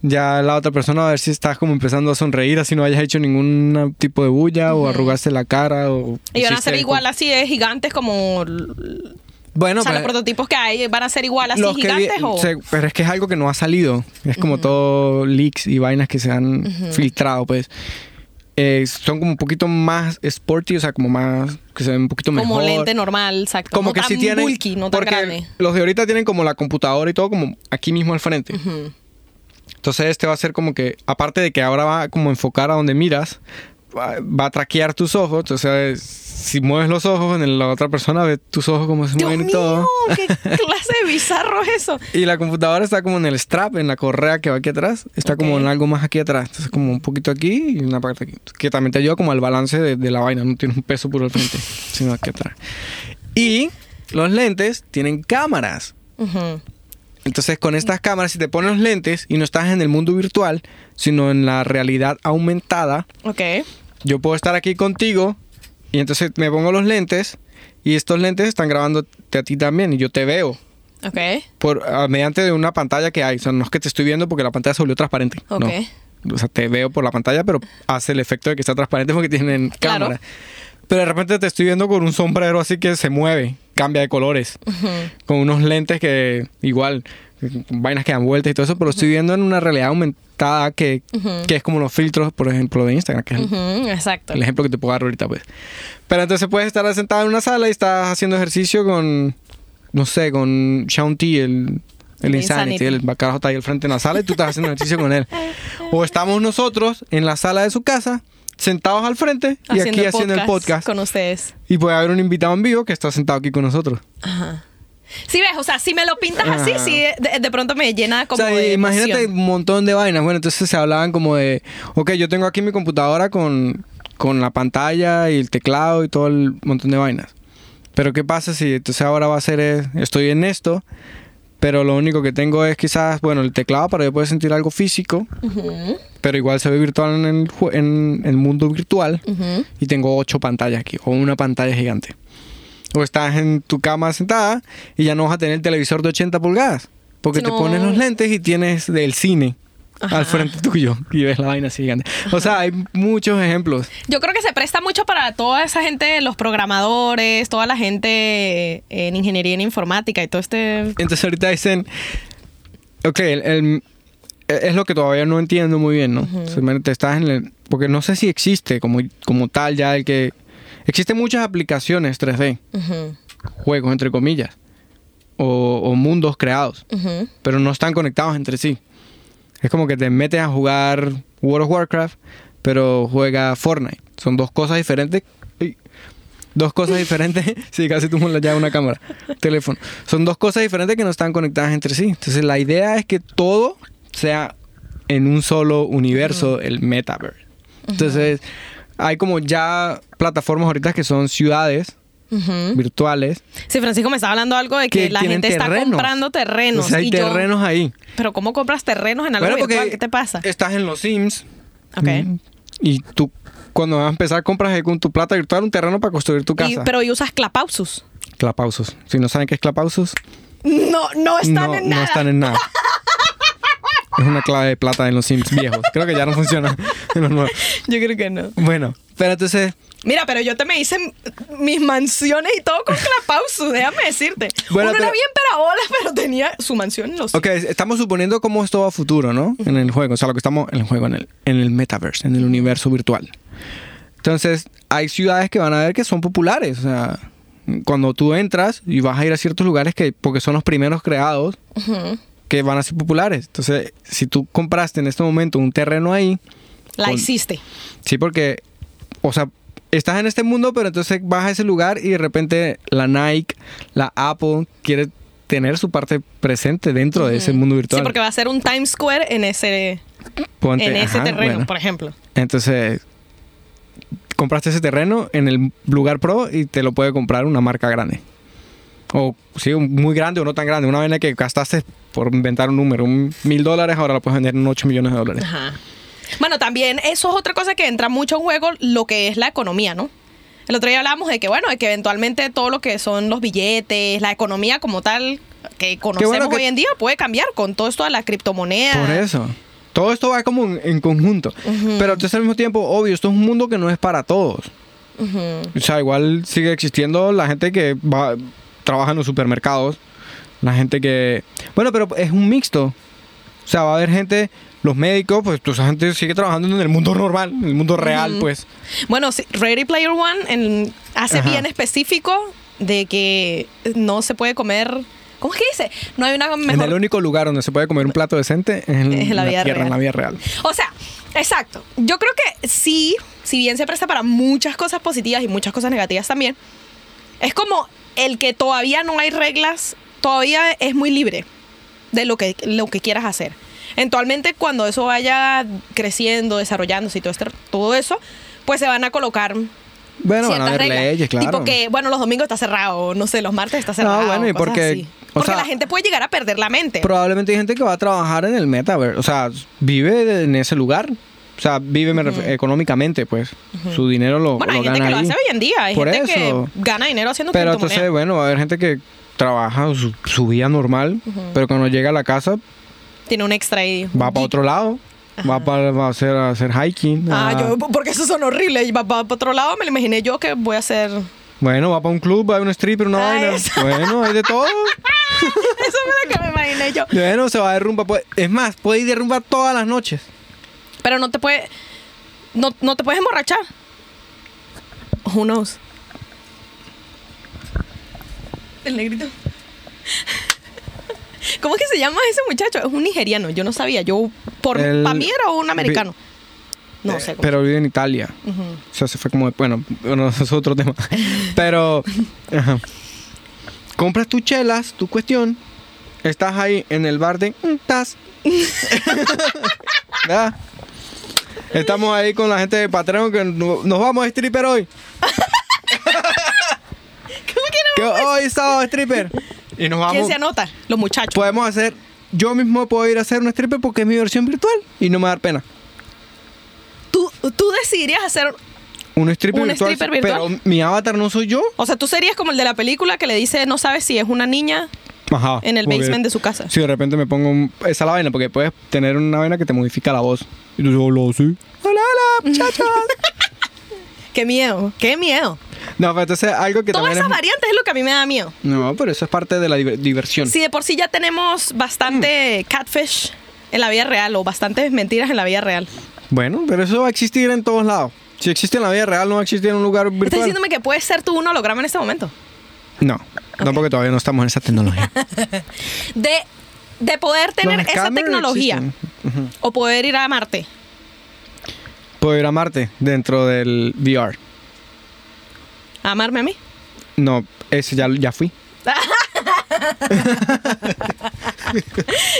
ya la otra persona va a ver si estás como empezando a sonreír, así no hayas hecho ningún tipo de bulla o arrugaste la cara o Y van a ser igual así de gigantes como... Bueno, o sea, pues, los prototipos que hay van a ser igual así que gigantes o... se- pero es que es algo que no ha salido. Es como todo leaks y vainas que se han filtrado, pues. Eh, son como un poquito más sporty, o sea, como más que se ven un poquito como mejor. lente normal, exacto. como no que tan sí tienen bulky, no tan porque grande. los de ahorita tienen como la computadora y todo como aquí mismo al frente. Entonces este va a ser como que, aparte de que ahora va como a enfocar a donde miras, va, a traquear tus ojos. Entonces, si mueves los ojos, en la otra persona ve tus ojos como se Dios mueven y mío, todo. qué clase de bizarro es eso. Y la computadora está como en el strap, en la correa que va aquí atrás. Está como en algo más aquí atrás. Entonces, como un poquito aquí y una parte aquí. Que también te ayuda como al balance de, de la vaina. No tiene un peso por el frente, sino aquí atrás. Y los lentes tienen cámaras. Entonces, con estas cámaras, si te pones los lentes y no estás en el mundo virtual, sino en la realidad aumentada, yo puedo estar aquí contigo y entonces me pongo los lentes y estos lentes están grabándote a ti también y yo te veo Ok. por ah, mediante de una pantalla que hay. O sea, no es que te estoy viendo porque la pantalla se volvió transparente. Ok. No. O sea, te veo por la pantalla, pero hace el efecto de que está transparente porque tienen Claro. cámara. Pero de repente te estoy viendo con un sombrero así que se mueve, cambia de colores, con unos lentes que igual, vainas que dan vueltas y todo eso, pero estoy viendo en una realidad aumentada que, que es como los filtros, por ejemplo, de Instagram, que es el- Exacto. el ejemplo que te puedo dar ahorita, pues. Pero entonces puedes estar sentado en una sala y estás haciendo ejercicio con, no sé, con Shaun T, el, el El Insanity, Insanity. el bacarajo está ahí al frente en la sala y tú estás haciendo ejercicio con él. O estamos nosotros en la sala de su casa, sentados al frente y aquí haciendo el podcast. con ustedes. Y puede haber un invitado en vivo que está sentado aquí con nosotros. Ajá. Sí, ves, o sea, si me lo pintas así, Ajá. sí, de, de pronto me llena como o sea, de imagínate emoción. un montón de vainas. Bueno, entonces se hablaban como de, ok, yo tengo aquí mi computadora con, con la pantalla y el teclado y todo el montón de vainas. Pero ¿qué pasa si entonces ahora va a ser, eh, estoy en esto, Pero lo único que tengo es quizás, bueno, el teclado para yo poder sentir algo físico. Pero igual se ve virtual en el, en el mundo virtual. Y tengo ocho pantallas aquí, o una pantalla gigante. O estás en tu cama sentada y ya no vas a tener el televisor de 80 pulgadas. Porque te pones los lentes y tienes del cine Ajá. al frente tuyo y ves la vaina así gigante. O sea, hay muchos ejemplos. Yo creo que se presta mucho para toda esa gente, los programadores, toda la gente en ingeniería en informática y todo este... Entonces ahorita dicen, ok, el- el- es lo que todavía no entiendo muy bien, ¿no? Simplemente estás en el, porque no sé si existe como, como tal ya el que... Existen muchas aplicaciones 3D, Ujú, juegos entre comillas, o, o mundos creados, pero no están conectados entre sí. Es como que te metes a jugar World of Warcraft, pero juega Fortnite. Son dos cosas diferentes. Uy. Dos cosas diferentes. sí, casi tú ya una cámara. Teléfono. Son dos cosas diferentes que no están conectadas entre sí. Entonces la idea es que todo sea en un solo universo, el metaverse. Entonces hay como ya plataformas ahorita que son ciudades Virtuales. Sí, Francisco me estaba hablando algo de que, Que la gente está comprando terrenos. O sea, hay y yo- terrenos ahí. Pero ¿cómo compras terrenos en algo Bueno, virtual? ¿Qué te pasa? Estás en los Sims. Ok. Mm, Y tú, cuando vas a empezar, compras con tu plata virtual un terreno para construir tu Y- casa. pero y usas clapausus. Clapausos. Si no saben qué es clapausos, No, no están no, en no nada. están en nada. es una clave de plata en los Sims viejos. Creo que ya no funciona en los nuevos. Yo creo que no. Bueno, pero entonces, Mira, pero yo te me hice mis mansiones y todo con clapausus, déjame decirte. Bueno, Uno pero- era bien perabola, pero tenía su mansión en los... ok, estamos suponiendo cómo es todo a futuro, ¿no? En el juego. O sea, lo que estamos en el juego, en el, en el metaverse, en el universo virtual. Entonces, hay ciudades que van a ver que son populares. O sea, cuando tú entras y vas a ir a ciertos lugares que, porque son los primeros creados, que van a ser populares. Entonces, si tú compraste en este momento un terreno ahí, La Con- hiciste. sí, porque, o sea, estás en este mundo, pero entonces vas a ese lugar y de repente la Nike, la Apple quiere tener su parte presente dentro de ese mundo virtual. Sí, porque va a ser un Times Square en ese, Ponte- en ese ajá, terreno, bueno. por ejemplo. Entonces, compraste ese terreno en el lugar pro y te lo puede comprar una marca grande. O sí, un- muy grande o no tan grande. Una vaina que gastaste por inventar un número, un mil dólares, ahora lo puedes vender en 8 millones de dólares. Ajá. Bueno, también eso es otra cosa que entra mucho en juego, lo que es la economía, ¿no? El otro día hablábamos de que, bueno, de que eventualmente todo lo que son los billetes, la economía como tal que conocemos bueno que- hoy en día puede cambiar con todo esto de la criptomoneda. Por eso. Todo esto va como en, conjunto. Pero entonces al mismo tiempo, obvio, esto es un mundo que no es para todos. O sea, igual sigue existiendo la gente que va, trabaja en los supermercados. La gente que... Bueno, pero es un mixto. O sea, va a haber gente... Los médicos, pues toda esa gente sigue trabajando en el mundo normal, en el mundo real, pues. Bueno, Ready Player One en- hace Ajá. bien específico de que no se puede comer. ¿Cómo es que dice? No hay una En mejor. el único lugar donde se puede comer un plato decente es en, Es en la vida tierra, en real. la vida real. O sea, exacto. Yo creo que sí, si bien se presta para muchas cosas positivas y muchas cosas negativas también, es como el que todavía no hay reglas, todavía es muy libre de lo que, lo que quieras hacer. Eventualmente, cuando eso vaya creciendo, desarrollándose y todo, este- todo eso, pues se van a colocar Bueno, van a haber reglas. leyes, claro. Tipo que, bueno, los domingos está cerrado, no sé, los martes está cerrado. bueno, y porque, o sea, la gente puede llegar a perder la mente. Probablemente hay gente que va a trabajar en el metaverse. O sea, vive en ese lugar. O sea, vive económicamente, pues. Su dinero lo, bueno, lo hay gente que lo hace hoy en día. Hay Por gente eso. que gana dinero haciendo Pero entonces, bueno, va a haber gente que trabaja su, su vida normal, pero cuando llega a la casa Tiene un extra ahí. va para otro lado. Va, para, va a, hacer, a hacer hiking. Ah, a- yo, porque eso son horribles. Va para otro lado, me lo imaginé yo que voy a hacer. eso Bueno, va para un club, va a un stripper, una Ah, vaina. eso. Bueno, hay de todo. fue lo que me imaginé yo. Bueno, se va de rumba. puede- es más, puede ir de rumba todas las noches. Pero no te puede. No, no te puedes emborrachar. Who knows? El negrito. ¿Cómo es que se llama ese muchacho? Es un nigeriano. Yo no sabía. Yo, por El- para mí era un americano. No Eh, sé. cómo- Pero vive en Italia. O sea, se fue como, bueno, bueno, eso es otro tema. Pero, ajá. compras tus chelas, tu cuestión, estás ahí en el bar de "Mm, estás. ¿Verdad? Estamos ahí con la gente de Patreon que no- nos vamos a stripper hoy. ¿Cómo que Que hoy sábado stripper. Y nos ¿Quién se anota? Los muchachos. Podemos hacer. Yo mismo puedo ir a hacer un stripper porque es mi versión virtual y no me va a dar pena. ¿Tú, tú decidirías hacer... Un stripper, Un virtual, stripper virtual. Pero mi avatar no soy yo. O sea, tú serías como el de la película que le dice no sabes si es una niña Ajá. en el basement de su casa. Si de repente me pongo un- esa la vaina, porque puedes tener una vaina que te modifica la voz. Y tú solo así. Hola, hola, muchachos. Qué miedo, qué miedo. No, pero entonces algo que Todas esas es... variantes es lo que a mí me da miedo. No, pero eso es parte de la diver- diversión. Si de por sí ya tenemos bastante Mm. catfish en la vida real o bastantes mentiras en la vida real. Bueno, pero eso va a existir en todos lados. Si existe en la vida real, no va a existir en un lugar ¿Estás virtual. diciéndome que puedes ser tú un holograma en este momento? No, no porque todavía no estamos en esa tecnología. De, de poder tener esa tecnología o poder ir a Marte. Puedo ir a Marte dentro del VR. ¿A amarme a mí? No, ese ya, ya fui.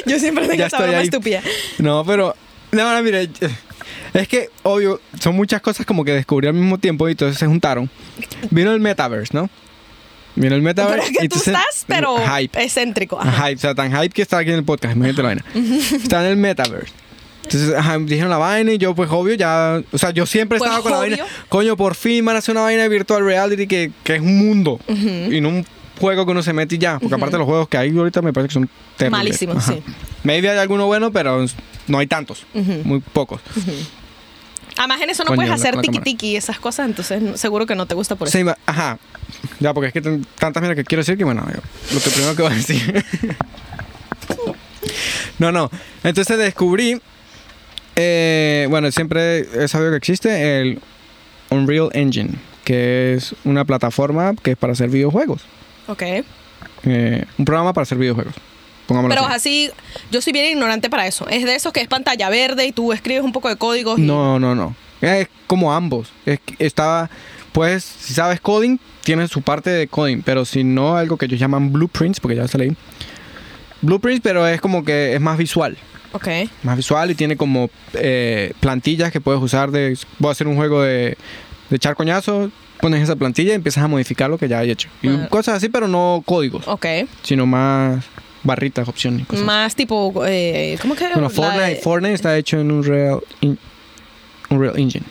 Yo siempre tengo esa broma ahí. estúpida. No, pero. No, no, mire. Es que, obvio, son muchas cosas como que descubrí al mismo tiempo y entonces se juntaron. Vino el metaverse, ¿no? Vino el metaverse. Pero es que y tú estás, pero Hype. excéntrico. Ajá. Hype, o sea, tan hype que está aquí en el podcast, imagínate la vaina. Está en el metaverse. Entonces, ajá, dijeron la vaina y yo, pues obvio, ya. O sea, yo siempre Pues, estado con la obvio. vaina. Coño, por fin van a hacer una vaina de virtual reality que, que es un mundo. Y no un juego que uno se mete y ya. Porque aparte, los juegos que hay ahorita me parece que son terribles. Malísimos, Ajá. sí. Maybe hay alguno bueno, pero no hay tantos. Muy pocos. Además, en eso no Coño, puedes la- hacer con la tiki cámara. tiki y esas cosas, entonces seguro que no te gusta por eso. Sí, ajá. Ya, porque es que tantas mierdas que quiero decir que, bueno, lo que primero que voy a decir. no, no. Entonces descubrí, eh, bueno, siempre he sabido que existe el Unreal Engine, que es una plataforma que es para hacer videojuegos. Ok. Eh, un programa para hacer videojuegos. Pongámoslo Pero así. así, yo soy bien ignorante para eso. Es de esos que es pantalla verde y tú escribes un poco de códigos. y- No, no, no. Es como ambos. Es estaba, pues, si sabes coding, tiene su parte de coding, pero si no, algo que ellos llaman blueprints, porque ya se leí. Blueprints, pero es como que es más visual. Ok. Más visual y tiene como eh, plantillas que puedes usar de... Voy a hacer un juego de, de echar coñazo, pones esa plantilla y empiezas a modificar lo que ya hay hecho. Y Bueno. cosas así, pero no códigos, Ok. sino más barritas, opciones. Cosas. Más tipo, eh, ¿cómo que? Bueno, Fortnite, de- Fortnite está hecho en un Real, Unreal Engine.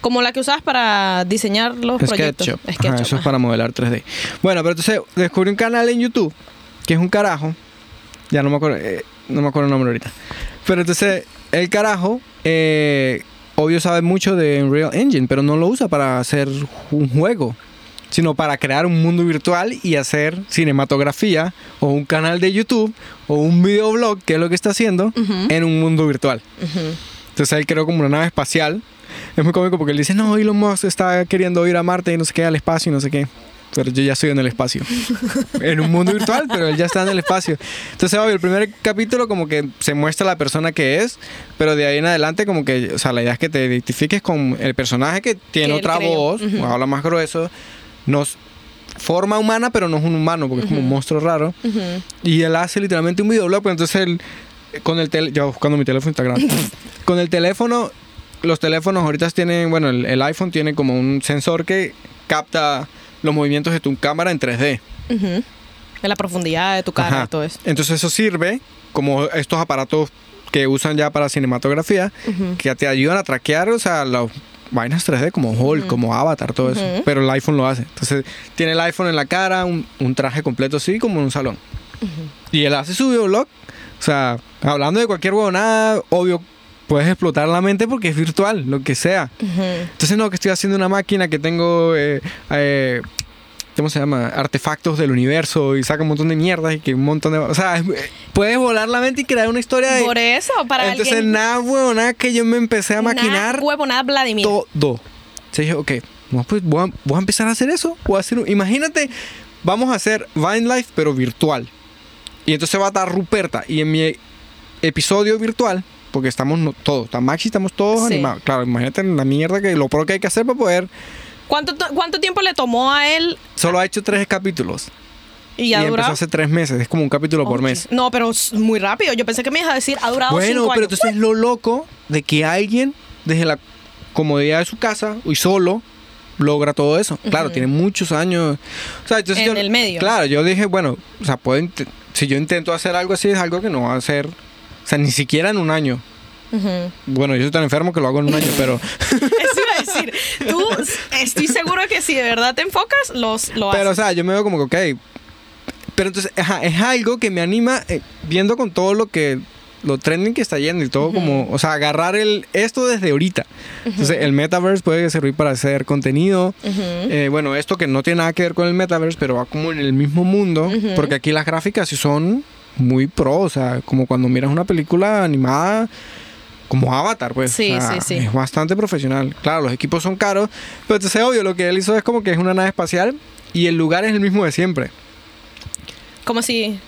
Como la que usabas para diseñar los proyectos. SketchUp. Ajá, SketchUp, eso es para modelar 3D. Bueno, pero entonces descubrí un canal en YouTube que es un carajo. Ya no me acuerdo, eh, no me acuerdo el nombre ahorita. Pero entonces el carajo, eh, obvio sabe mucho de Unreal Engine, pero no lo usa para hacer un juego, sino para crear un mundo virtual y hacer cinematografía o un canal de YouTube o un videoblog, que es lo que está haciendo, Ujú. en un mundo virtual. Ujú. Entonces él creó como una nave espacial. Es muy cómico porque él dice, no, Elon Musk está queriendo ir a Marte y no sé qué, al espacio y no sé qué. Pero yo ya estoy en el espacio. en un mundo virtual, pero él ya está en el espacio. Entonces, obvio, el primer capítulo como que se muestra la persona que es, pero de ahí en adelante como que, o sea, la idea es que te identifiques con el personaje que tiene Que otra voz, Ujú. o habla más grueso, nos forma humana, pero no es un humano, porque es como un monstruo raro. Ujú. Y él hace literalmente un videoblog, pero entonces él, con el teléfono, yo buscando mi teléfono Instagram, con el teléfono, los teléfonos ahorita tienen, bueno, el, el iPhone tiene como un sensor que capta los movimientos de tu cámara en 3D. Ujú. De la profundidad de tu cara Ajá. y todo eso. Entonces eso sirve como estos aparatos que usan ya para cinematografía, Ujú. que te ayudan a traquear, o sea, las vainas 3D como Hulk, como Avatar, todo eso. Pero el iPhone lo hace. Entonces tiene el iPhone en la cara, un, un traje completo así, como en un salón. Y él hace su videoblog. O sea, hablando de cualquier huevonada, obvio, puedes explotar la mente porque es virtual, lo que sea. Entonces, no, que estoy haciendo una máquina que tengo, eh, eh, ¿cómo se llama? Artefactos del universo y saca un montón de mierdas y que un montón de... O sea, es- puedes volar la mente y crear una historia de... Por eso, para Entonces, alguien... nada, huevonada, que yo me empecé a maquinar Nada, huevo, nada, Vladimir. todo. Entonces dije, ok, pues voy a, voy a empezar a hacer eso. Voy a hacer un- imagínate, vamos a hacer Vine Life, pero virtual. Y entonces va a estar Ruperta. Y en mi episodio virtual, porque estamos no- todos, está Maxi, estamos todos Sí. animados. Claro, imagínate la mierda que lo pro que hay que hacer para poder. ¿Cuánto, to- ¿Cuánto tiempo le tomó a él Solo ha hecho tres capítulos. y Y, ya empezó durado? hace tres meses. Es como un capítulo por Oh, mes. jeez. No, pero es muy rápido. Yo pensé que me ibas a decir, ha durado Bueno, cinco pero años. entonces lo loco de que alguien desde la comodidad de su casa y solo logra todo eso. Claro, tiene muchos años. O sea, entonces En yo- el medio. Claro, yo dije, bueno, o sea, puedo si yo intento hacer algo así, es algo que no va a hacer, o sea, ni siquiera en un año. Bueno, yo soy tan enfermo que lo hago en un año, pero, Eso iba a decir. Tú, estoy seguro que si de verdad te enfocas, los, lo pero, o sea, yo me veo como que, ok. Pero entonces, ajá, es algo que me anima, eh, viendo con todo lo que, lo trending que está yendo y todo como, o sea, agarrar el, esto desde ahorita. Entonces, el metaverse puede servir para hacer contenido. Eh, bueno, esto que no tiene nada que ver con el metaverse, pero va como en el mismo mundo, porque aquí las gráficas sí son muy pro, o sea, como cuando miras una película animada como Avatar, pues. Sí, o sea, sí, sí. Es bastante profesional. Claro, los equipos son caros, pero entonces obvio, lo que él hizo es como que es una nave espacial y el lugar es el mismo de siempre. Como si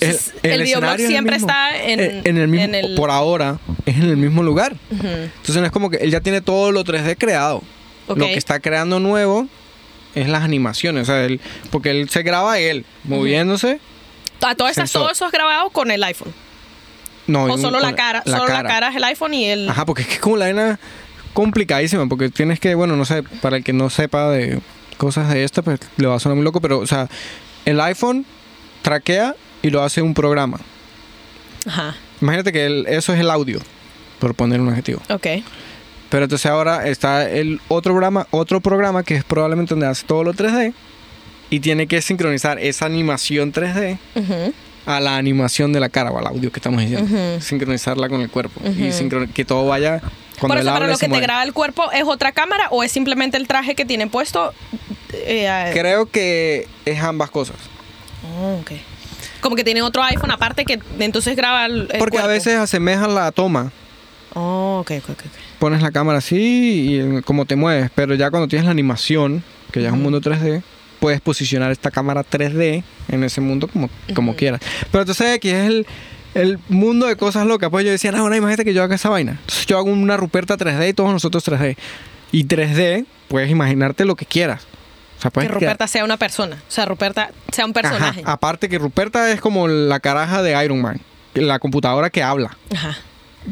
El, el, videoblog es el siempre mismo. está en, Eh, en el mismo, en el- por ahora, es en el mismo lugar. Ujú. Entonces no es como que él ya tiene todo lo 3D creado. Ok. Lo que está creando nuevo es las animaciones. O sea, él, porque él se graba él moviéndose. A todas Sensor. todo eso es grabado con el iPhone. No, o solo la cara. solo la cara es el iPhone y el. Ajá, porque es que es como la vaina complicadísima. Porque tienes que, bueno, no sé, para el que no sepa de cosas de esta, pues le va a sonar muy loco. Pero, o sea, el iPhone traquea y lo hace un programa. Ajá. Imagínate que el- eso es el audio, por poner un adjetivo. Ok. Pero entonces ahora está el otro programa, otro programa que es probablemente donde hace todo lo 3D y tiene que sincronizar esa animación 3D Ujú. a la animación de la cara o al audio que estamos diciendo. Ujú. Sincronizarla con el cuerpo y Ujú. sincro- que todo vaya cuando Por eso, para hable, lo que te graba el cuerpo, ¿es otra cámara o es simplemente el traje que tiene puesto? Eh, Creo que es ambas cosas. oh, ok. Como que tiene otro iPhone aparte que entonces graba el, Porque a veces asemejan la toma. Oh, ok, ok, ok. ok. Pones la cámara así y eh, como te mueves. Pero ya cuando tienes la animación, que ya es un mundo 3D, puedes posicionar esta cámara 3D en ese mundo como, como quieras. Pero entonces aquí es el, el mundo de cosas locas. Pues yo decía, no, bueno, imagínate que yo haga esa vaina. Entonces yo hago una Ruperta 3D y todos nosotros 3D. Y 3D, puedes imaginarte lo que quieras. O sea, Que crear- Ruperta sea una persona. O sea, Ruperta sea un personaje. Ajá, aparte que Ruperta es como la caraja de Iron Man. La computadora que habla. Ajá.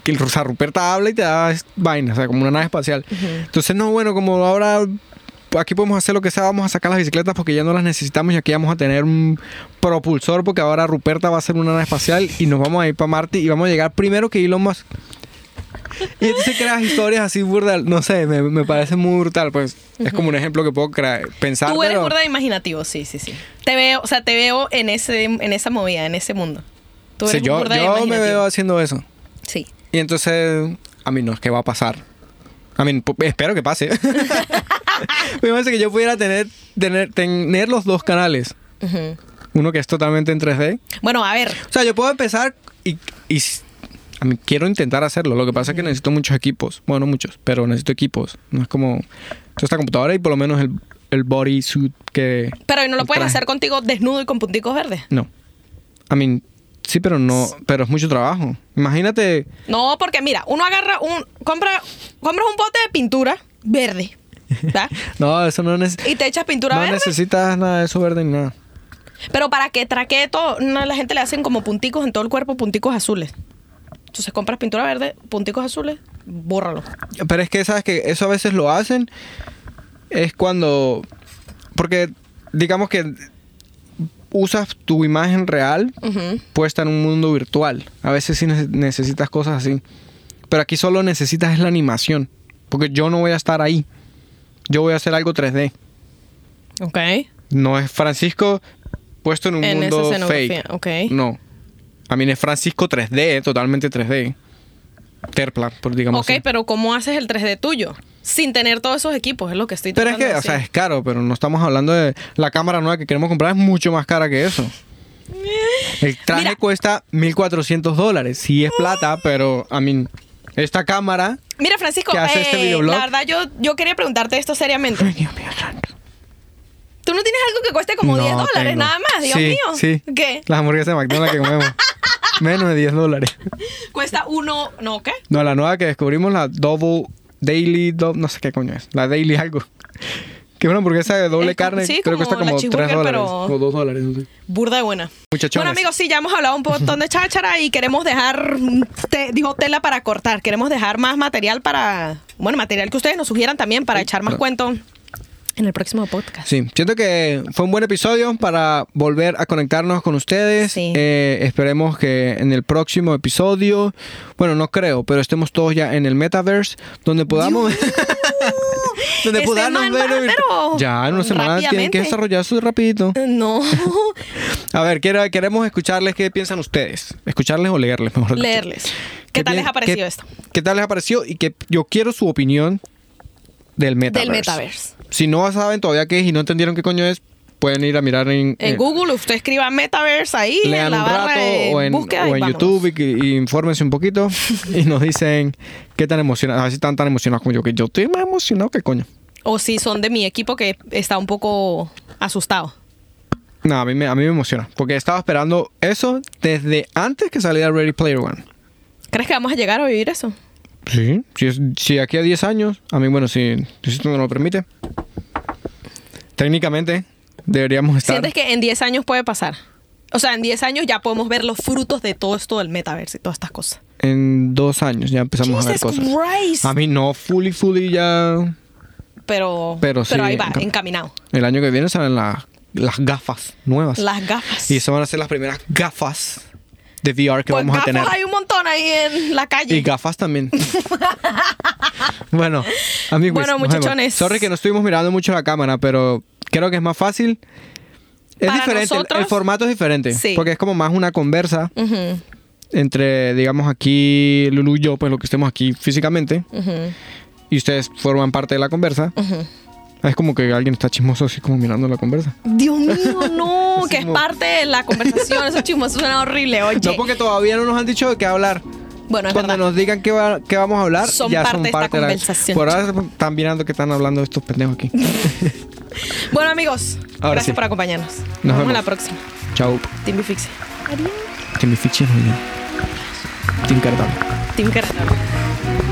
Que o sea, Ruperta habla y te da es- vaina, o sea, como una nave espacial. Entonces, no, bueno, como ahora aquí podemos hacer lo que sea, vamos a sacar las bicicletas porque ya no las necesitamos y aquí vamos a tener un propulsor porque ahora Ruperta va a ser una nave espacial y nos vamos a ir para Marte y vamos a llegar primero que Elon Musk. Y entonces creas historias así burdas, no sé, me, me parece muy brutal, pues es como un ejemplo que puedo crear, pensar. Tú eres pero- burda de imaginativo, sí, sí, sí. Te veo, o sea, te veo en ese, en esa movida, en ese mundo. Tú eres yo burda de yo me veo haciendo eso. Sí. Y entonces, a mí no es que va a pasar. A mí, espero que pase. Me parece que yo pudiera tener, tener, tener los dos canales. Uno que es totalmente en 3D. Bueno, a ver. O sea, yo puedo empezar y, y a mí quiero intentar hacerlo. Lo que pasa es que necesito muchos equipos. Bueno, no muchos, pero necesito equipos. No es como esta computadora y por lo menos el, el bodysuit que... Pero ¿y no lo puedes hacer contigo desnudo y con punticos verdes? No. I mean, sí, pero no... Pero es mucho trabajo. Imagínate... No, porque mira, uno agarra un. compra compras un bote de pintura verde. ¿Verdad? No, eso no necesita... Y te echas pintura No verde. necesitas nada de eso verde ni nada. Pero para que traquee todo, no, la gente le hacen como punticos en todo el cuerpo, punticos azules. Entonces compras pintura verde, punticos azules, bórralo. Pero es que, ¿sabes que Eso a veces lo hacen. Es cuando. Porque, digamos que usas tu imagen real puesta en un mundo virtual. A veces sí nece- necesitas cosas así. Pero aquí solo necesitas es la animación. Porque yo no voy a estar ahí. Yo voy a hacer algo 3D. Ok. No es Francisco puesto en un En esa mundo escenografía, fake. ok. No. A mí es Francisco 3D, totalmente 3D. Terpla, por digamos Ok, así. pero ¿cómo haces el 3D tuyo? Sin tener todos esos equipos, es lo que estoy Pero es que, o sea, es caro, pero no estamos hablando de la cámara nueva que queremos comprar, es mucho más cara que eso. El traje Mira. cuesta 1400 dólares. Sí es plata, pero, a mí, esta cámara. Mira, Francisco, ¿Qué hace este eh, videoblog? la verdad yo, yo quería preguntarte esto seriamente. Ay, Dios mío, santo. ¿Tú no tienes algo que cueste como No 10 dólares tengo. nada más? Dios Sí, mío. Sí. ¿Qué? Las hamburguesas de McDonald's que comemos. Menos de 10 dólares. Cuesta uno, ¿no qué? No, la nueva que descubrimos, la Double Daily, Dou- no sé qué coño es. La Daily algo. Que una hamburguesa de doble Es carne. sí, creo que como cuesta la como 3 cheeseburger, dólares. pero- O 2 dólares, no sé. Burda de buena. Muchachones. Bueno, amigos, sí, ya hemos hablado un montón de cháchara y queremos dejar, te- dijo tela para cortar. Queremos dejar más material para, bueno, material que ustedes nos sugieran también para echar más pero- cuento En el próximo podcast. Sí, siento que fue un buen episodio para volver a conectarnos con ustedes. Sí. Eh, esperemos que en el próximo episodio, bueno, no creo, pero estemos todos ya en el metaverse, donde podamos... Este man ver... va, pero ya, en una semana tienen que desarrollar eso rapidito. No, A ver, quiero- queremos escucharles qué piensan ustedes. Escucharles o leerles, mejor dicho. leerles. ¿Qué, tal les ha parecido esto? ¿Qué tal les ha parecido? Y que yo quiero su opinión del metaverse. Del metaverse. Si no saben todavía qué es y no entendieron qué coño es, pueden ir a mirar en, En eh, Google, usted escriba metaverse ahí, en lean la un barra rato de o en, búsqueda o en. YouTube y, y infórmense un poquito y nos dicen qué tan emocionados, a ver si están tan emocionados como yo, que yo estoy más emocionado que coño. O si son de mi equipo que está un poco asustado. No, a mí, me, a mí me emociona, porque estaba esperando eso desde antes que saliera Ready Player One. ¿Crees que vamos a llegar a vivir eso? Sí, si, si aquí a 10 años, a mí, bueno, si, si esto no lo permite, técnicamente deberíamos estar. ¿Sientes que en 10 años puede pasar? O sea, en 10 años ya podemos ver los frutos de todo esto del metaverso y todas estas cosas. En dos años ya empezamos a ver cosas. Christ. A mí no, fully, fully ya. Pero, Pero sí, ahí va, encam- encaminado. El año que viene salen las las gafas nuevas. Las gafas. Y eso van a ser las primeras gafas de VR que Pues vamos a tener. hay un montón ahí en la calle. Y gafas también. bueno, amigos. Bueno, muchachones. Sorry que no estuvimos mirando mucho la cámara, pero creo que es más fácil. Es Para diferente, el- nosotros, el formato es diferente. sí. Porque es como más una conversa Ujú, entre, digamos, aquí Lulu y yo, pues lo que estemos aquí físicamente, ujú, y ustedes forman parte de la conversa. ujú. Es como que alguien está chismoso así como mirando la conversa. Dios mío, no, que es parte de la conversación. Eso chismoso suena horrible, oye. No porque todavía no nos han dicho de qué hablar. bueno, es Cuando verdad. nos digan qué, va- qué vamos a hablar, Son ya parte son de esta parte de la conversación. Por ahora están mirando que están hablando estos pendejos aquí. Bueno, amigos, Ahora gracias sí. por acompañarnos. Nos, Nos vemos vemos. la próxima. Chao. Team. Que me fichen, oye. Team Cardano. Team Cartón.